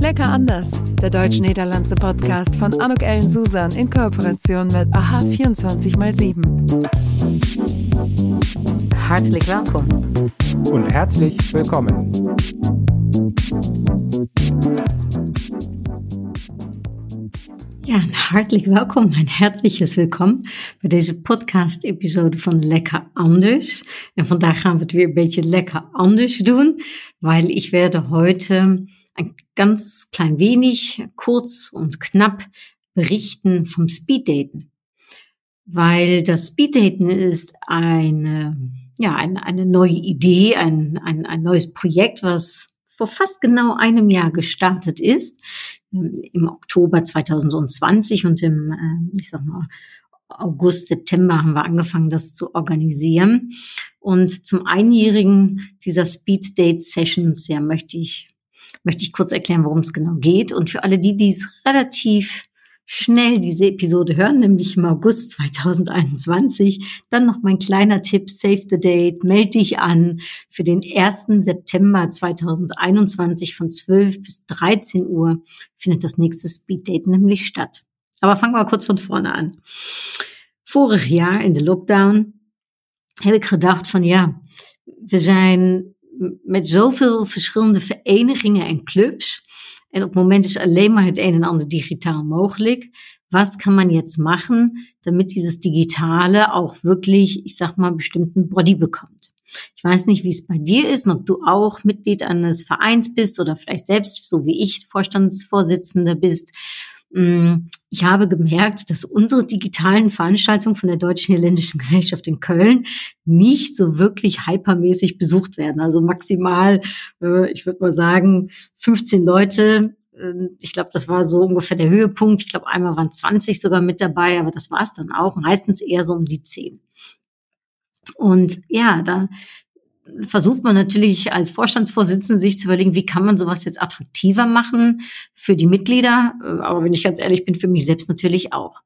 Lecker anders, der deutsch-niederlandse Podcast von Anuk Ellen Susan in Kooperation mit AHA 24x7. Herzlich willkommen. Und herzlich willkommen. Ja, een hartelijk welkom en herzliches welkom bij deze podcast-episode van Lekker Anders. En vandaag gaan we het weer een beetje lekker anders doen, weil ich werde heute ein ganz klein wenig, kurz und knapp berichten vom Speeddaten. Weil das Speeddaten ist eine, ja, eine, eine neue Idee, ein, ein, ein neues Projekt, was vor fast genau einem Jahr gestartet ist, ähm, im Oktober 2020 und im, äh, ich sag mal, August, September haben wir angefangen, das zu organisieren. Und zum Einjährigen dieser Speed Date Sessions, ja, möchte ich, möchte ich kurz erklären, worum es genau geht. Und für alle die, die es relativ schnell diese Episode hören, nämlich im August 2021. Dann noch mein kleiner Tipp, save the date, melde dich an für den 1. September 2021 von 12 bis 13 Uhr findet das nächste Speed Date nämlich statt. Aber fangen wir kurz von vorne an. Vorig jaar in de lockdown heb ik gedacht van ja, we zijn met zoveel verschillende verenigingen en clubs En op het Moment ist alleen maar het een en ander digitaal mogelijk. Was kann man jetzt machen, damit dieses Digitale auch wirklich, ich sag mal, bestimmten Body bekommt? Ich weiß nicht, wie es bei dir ist und ob du auch Mitglied eines Vereins bist oder vielleicht selbst, so wie ich, Vorstandsvorsitzender bist. Ich habe gemerkt, dass unsere digitalen Veranstaltungen von der Deutschen Niederländischen Gesellschaft in Köln nicht so wirklich hypermäßig besucht werden. Also maximal, äh, ich würde mal sagen, 15 Leute. Ähm, ich glaube, das war so ungefähr der Höhepunkt. Ich glaube, einmal waren 20 sogar mit dabei, aber das war es dann auch. Meistens eher so um die 10. Und ja, da versucht man natürlich als Vorstandsvorsitzende sich zu überlegen, wie kann man sowas jetzt attraktiver machen für die Mitglieder. Äh, aber wenn ich ganz ehrlich bin, für mich selbst natürlich auch.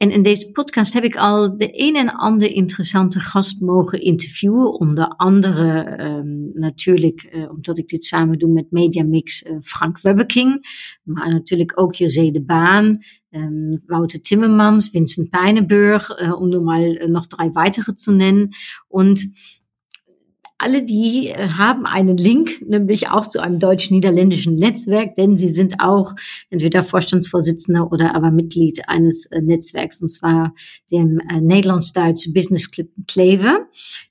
En in deze podcast heb ik al de een en ander interessante gast mogen interviewen. Onder andere um, natuurlijk, uh, omdat ik dit samen doe met Mediamix, uh, Frank Webbeking. Maar natuurlijk ook José de Baan, um, Wouter Timmermans, Vincent Pijnenburg, uh, om er mal noch drei weitere zu nennen. Und alle die äh, haben einen Link, nämlich auch zu einem deutsch-niederländischen Netzwerk, denn sie sind auch entweder Vorstandsvorsitzender oder aber Mitglied eines äh, Netzwerks, und zwar dem äh, Nederlands-Duitse Business Club Kleve,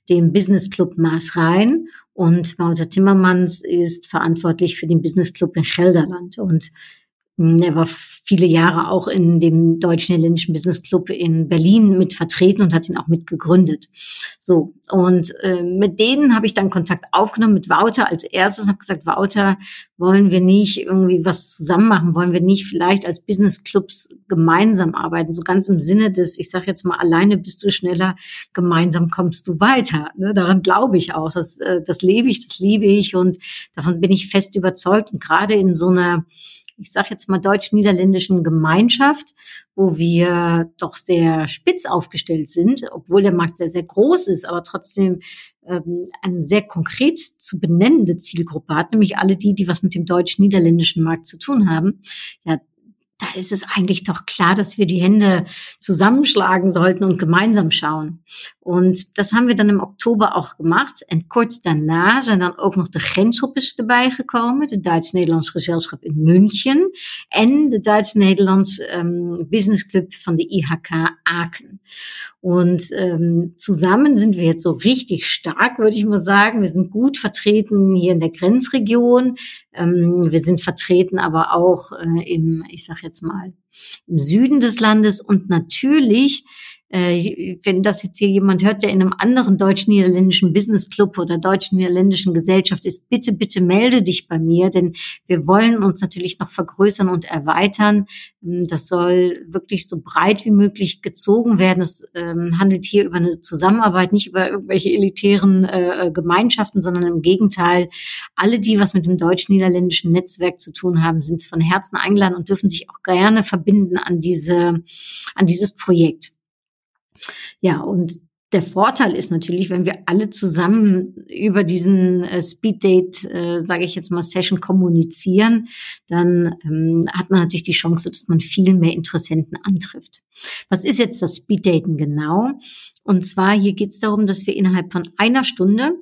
dem Business Club Maasrhein. Und Wouter Timmermans ist verantwortlich für den Business Club in Gelderland. Und er war viele Jahre auch in dem Deutsch-Niederländischen Business Club in Berlin mit vertreten und hat ihn auch mit gegründet. So, und äh, mit denen habe ich dann Kontakt aufgenommen, mit Wouter als erstes, habe gesagt, Wouter, wollen wir nicht irgendwie was zusammen machen, wollen wir nicht vielleicht als Business Clubs gemeinsam arbeiten, so ganz im Sinne des, ich sage jetzt mal, alleine bist du schneller, gemeinsam kommst du weiter. Ne? Daran glaube ich auch, das, äh, das lebe ich, das liebe ich und davon bin ich fest überzeugt und gerade in so einer ich sage jetzt mal deutsch-niederländischen Gemeinschaft, wo wir doch sehr spitz aufgestellt sind, obwohl der Markt sehr, sehr groß ist, aber trotzdem ähm, eine sehr konkret zu benennende Zielgruppe hat, nämlich alle die, die was mit dem deutsch-niederländischen Markt zu tun haben. Ja, da ist es eigentlich doch klar, dass wir die Hände zusammenschlagen sollten und gemeinsam schauen. Und das haben wir dann im Oktober auch gemacht. En kort daarna zijn dan ook nog de grenshoppers erbij gekomen. De Duits-Nederlands Gezelschap in München. En de Duits-Nederlands ähm, Business Club von der IHK Aachen. Und ähm, zusammen sind wir jetzt so richtig stark, würde ich mal sagen. Wir sind gut vertreten hier in der Grenzregion. Ähm, wir sind vertreten aber auch äh, im, ich sage jetzt mal, im Süden des Landes und natürlich äh, wenn das jetzt hier jemand hört, der in einem anderen deutsch-niederländischen Business Club oder deutsch-niederländischen Gesellschaft ist, bitte, bitte melde dich bei mir, denn wir wollen uns natürlich noch vergrößern und erweitern. Ähm, das soll wirklich so breit wie möglich gezogen werden. Es ähm, handelt hier über eine Zusammenarbeit, nicht über irgendwelche elitären äh, Gemeinschaften, sondern im Gegenteil, alle, die was mit dem deutsch-niederländischen Netzwerk zu tun haben, sind von Herzen eingeladen und dürfen sich auch gerne verbinden an diese, an dieses Projekt. Ja, und der Vorteil ist natürlich, wenn wir alle zusammen über diesen äh, Speeddate, äh, sage ich jetzt mal, Session kommunizieren, dann ähm, hat man natürlich die Chance, dass man viel mehr Interessenten antrifft. Was ist jetzt das Speeddaten genau? Und zwar hier geht es darum, dass wir innerhalb von einer Stunde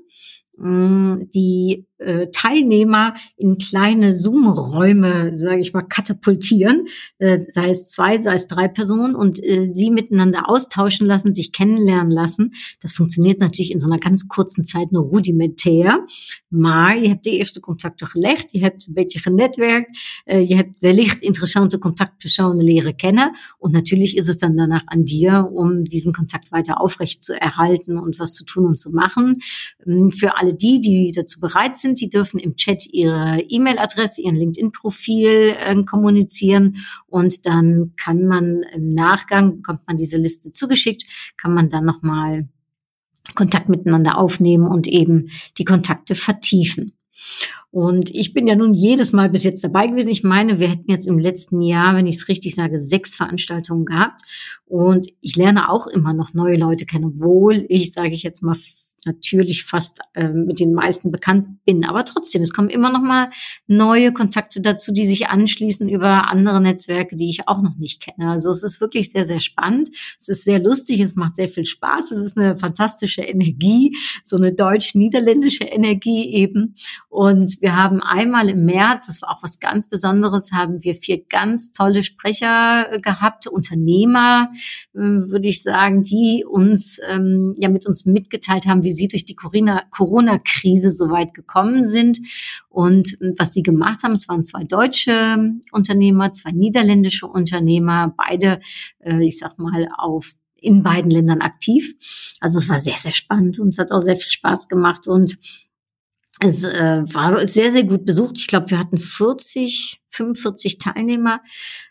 mh, die Teilnehmer in kleine Zoom-Räume, sage ich mal, katapultieren, äh, sei es zwei, sei es drei Personen und äh, sie miteinander austauschen lassen, sich kennenlernen lassen. Das funktioniert natürlich in so einer ganz kurzen Zeit nur rudimentär. Maar je hebt de eerste contacten gelegd, je hebt een beetje genetwerkt, äh, je hebt wellicht interessante Kontaktpersonen leren kennen und natürlich ist es dann danach an dir, um diesen Kontakt weiter aufrecht zu erhalten und was zu tun und zu machen. Ähm, für alle die, die dazu bereit sind, sind. Sie dürfen im Chat Ihre E-Mail-Adresse, Ihren LinkedIn-Profil äh, kommunizieren und dann kann man im Nachgang, bekommt man diese Liste zugeschickt, kann man dann nochmal Kontakt miteinander aufnehmen und eben die Kontakte vertiefen. Und ich bin ja nun jedes Mal bis jetzt dabei gewesen. Ich meine, wir hätten jetzt im letzten Jahr, wenn ich es richtig sage, sechs Veranstaltungen gehabt. Und ich lerne auch immer noch neue Leute kennen, obwohl ich, sage ich jetzt mal, natürlich fast äh, mit den meisten bekannt bin. Aber trotzdem, es kommen immer noch mal neue Kontakte dazu, die sich anschließen über andere Netzwerke, die ich auch noch nicht kenne. Also es ist wirklich sehr, sehr spannend. Es ist sehr lustig, es macht sehr viel Spaß. Es ist eine fantastische Energie, so eine deutsch-niederländische Energie eben. Und wir haben einmal im März, das war auch was ganz Besonderes, haben wir vier ganz tolle Sprecher äh, gehabt, Unternehmer, äh, würde ich sagen, die uns ähm, ja mit uns mitgeteilt haben, wie sie durch die Corona-Krise so weit gekommen sind und was sie gemacht haben. Es waren zwei deutsche Unternehmer, zwei niederländische Unternehmer, beide, äh, ich sag mal, auf in beiden Ländern aktiv. Also es war sehr, sehr spannend und es hat auch sehr viel Spaß gemacht und es äh, war sehr, sehr gut besucht. Ich glaube, wir hatten 40, 45 Teilnehmer.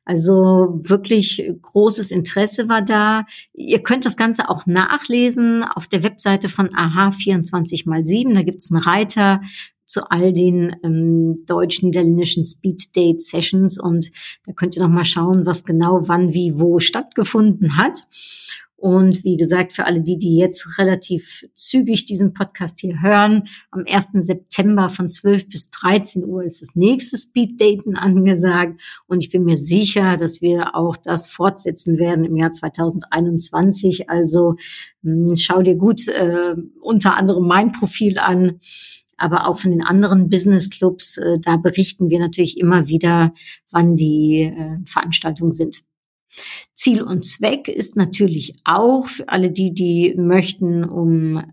Also wirklich großes Interesse war da. Ihr könnt das Ganze auch nachlesen auf der Webseite von AHA 24 mal 7. Da gibt es einen Reiter zu all den ähm, deutsch-niederländischen Speed Date Sessions und da könnt ihr noch mal schauen, was genau wann, wie, wo stattgefunden hat. Und wie gesagt, für alle die, die jetzt relativ zügig diesen Podcast hier hören, am 1. September von 12 bis 13 Uhr ist das nächste Speeddaten angesagt. Und ich bin mir sicher, dass wir auch das fortsetzen werden im Jahr 2021. Also mh, hm, schau dir gut äh, unter anderem mein Profil an aber auch von den anderen Business Clubs. Äh, da berichten wir natürlich immer wieder, wann die äh, Veranstaltungen sind. Ziel und Zweck ist natürlich auch für alle die, die möchten, um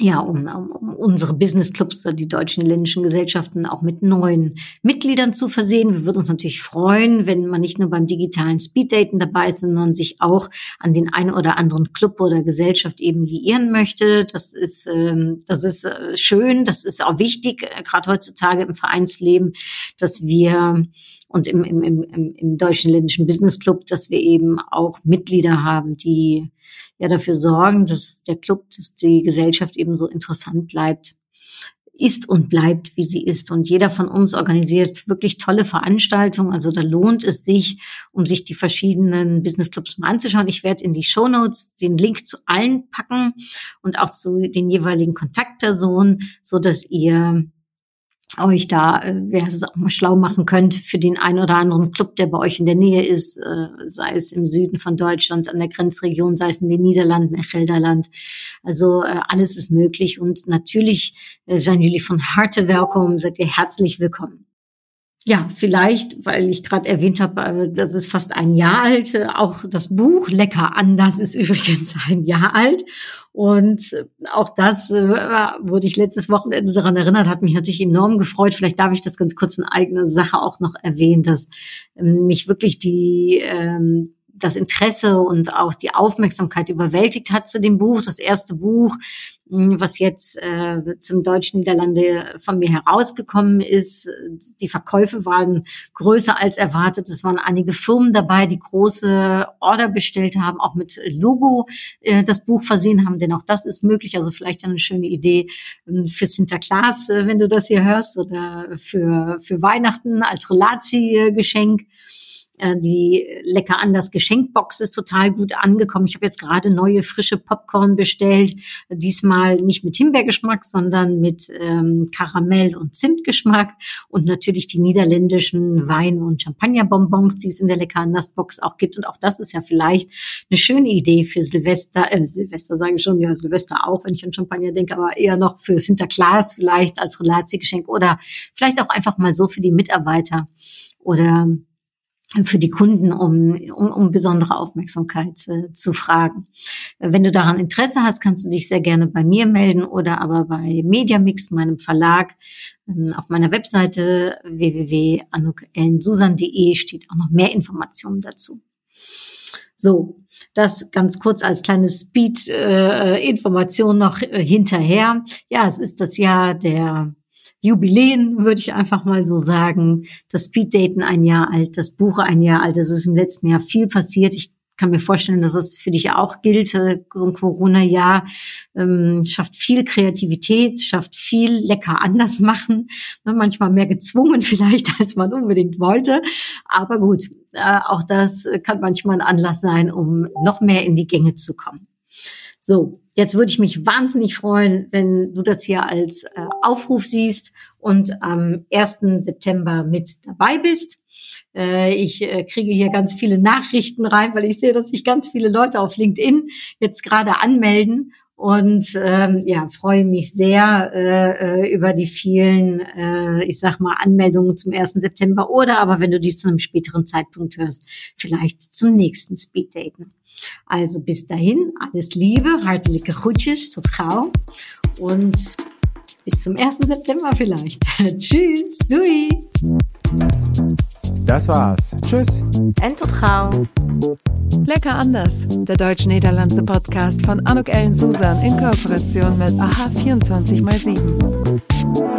ja, um, um, unsere Business Clubs oder die deutschen ländlichen Gesellschaften auch mit neuen Mitgliedern zu versehen. Wir würden uns natürlich freuen, wenn man nicht nur beim digitalen Speeddaten dabei ist, sondern sich auch an den einen oder anderen Club oder Gesellschaft eben liieren möchte. Das ist, ähm, das ist äh, schön, das ist auch wichtig, äh, gerade heutzutage im Vereinsleben, dass wir und im, im, im, im Deutschen Ländischen Business Club, dass wir eben auch Mitglieder haben, die ja dafür sorgen, dass der Club, dass die Gesellschaft eben so interessant bleibt, ist und bleibt, wie sie ist. Und jeder von uns organisiert wirklich tolle Veranstaltungen. Also da lohnt es sich, um sich die verschiedenen Business Clubs mal anzuschauen. Ich werde in die Show Notes den Link zu allen packen und auch zu den jeweiligen Kontaktpersonen, so dass ihr euch da, äh, wer es auch mal schlau machen könnt für den einen oder anderen Club, der bei euch in der Nähe ist, äh, sei es im Süden von Deutschland, an der Grenzregion, sei es in den Niederlanden, in Gelderland. Also äh, alles ist möglich und natürlich äh, seien Julie von harte willkommen, seid ihr herzlich willkommen. Ja, vielleicht, weil ich gerade erwähnt habe, äh, das ist fast ein Jahr alt. Äh, auch das Buch Lecker anders ist übrigens ein Jahr alt. Und äh, auch das wurde ich letztes Wochenende daran erinnert, hat mich natürlich enorm gefreut. Vielleicht darf ich das ganz kurz in eigener Sache auch noch erwähnen, dass ähm, mich wirklich die ähm, das Interesse und auch die Aufmerksamkeit überwältigt hat zu dem Buch. Das erste Buch, hm, was jetzt äh, zum Deutschen Niederlande von mir herausgekommen ist. Die Verkäufe waren größer als erwartet. Es waren einige Firmen dabei, die große Order bestellt haben, auch mit Logo äh, das Buch versehen haben, denn auch das ist möglich. Also vielleicht eine schöne Idee äh, für Sinterklaas, wenn du das hier hörst, oder für, für Weihnachten als Relati-Geschenk. Äh, die lecker anders Geschenkbox ist total gut angekommen. Ich habe jetzt gerade neue frische Popcorn bestellt. Diesmal nicht mit Himbeergeschmack, sondern mit ähm, Karamell- und Zimtgeschmack und natürlich die niederländischen Wein- und Champagnerbonbons, die es in der lecker anders Box auch gibt. Und auch das ist ja vielleicht eine schöne Idee für Silvester. Äh, Silvester sage ich schon, ja Silvester auch, wenn ich an Champagner denke, aber eher noch für Sinterklaas vielleicht als Relatiegeschenk oder vielleicht auch einfach mal so für die Mitarbeiter oder für die Kunden, um, um, um besondere Aufmerksamkeit äh, zu fragen. Wenn du daran Interesse hast, kannst du dich sehr gerne bei mir melden oder aber bei Mediamix, meinem Verlag. Ähm, auf meiner Webseite www.anukellensusan.de steht auch noch mehr Informationen dazu. So, das ganz kurz als kleine Speed-Information äh, noch äh, hinterher. Ja, es ist das Jahr der Jubiläen, würde ich einfach mal so sagen. Das Speeddaten ein Jahr alt, das Buch ein Jahr alt. Es ist im letzten Jahr viel passiert. Ich kann mir vorstellen, dass das für dich auch gilt. Äh, so ein Corona-Jahr ähm, schafft viel Kreativität, schafft viel lecker anders machen. Ne, manchmal mehr gezwungen vielleicht, als man unbedingt wollte. Aber gut, äh, auch das kann manchmal ein Anlass sein, um noch mehr in die Gänge zu kommen. So, jetzt würde ich mich wahnsinnig freuen, wenn du das hier als äh, Aufruf siehst und am 1. September mit dabei bist. Äh, ich äh, kriege hier ganz viele Nachrichten rein, weil ich sehe, dass sich ganz viele Leute auf LinkedIn jetzt gerade anmelden und ähm, ja, freue mich sehr äh, äh, über die vielen, äh, ich sag mal, Anmeldungen zum 1. September oder aber wenn du dies zu einem späteren Zeitpunkt hörst, vielleicht zum nächsten Speeddaten. Also bis dahin, alles Liebe, hartliche Groetjes, tot gauw und bis zum 1. September vielleicht. Tschüss, doei. Das war's. Tschüss. En tot gauw. Lecker anders. Der deutsch-niederlandse Podcast von Anuk Ellen Susan in Kooperation mit AHA 24x7.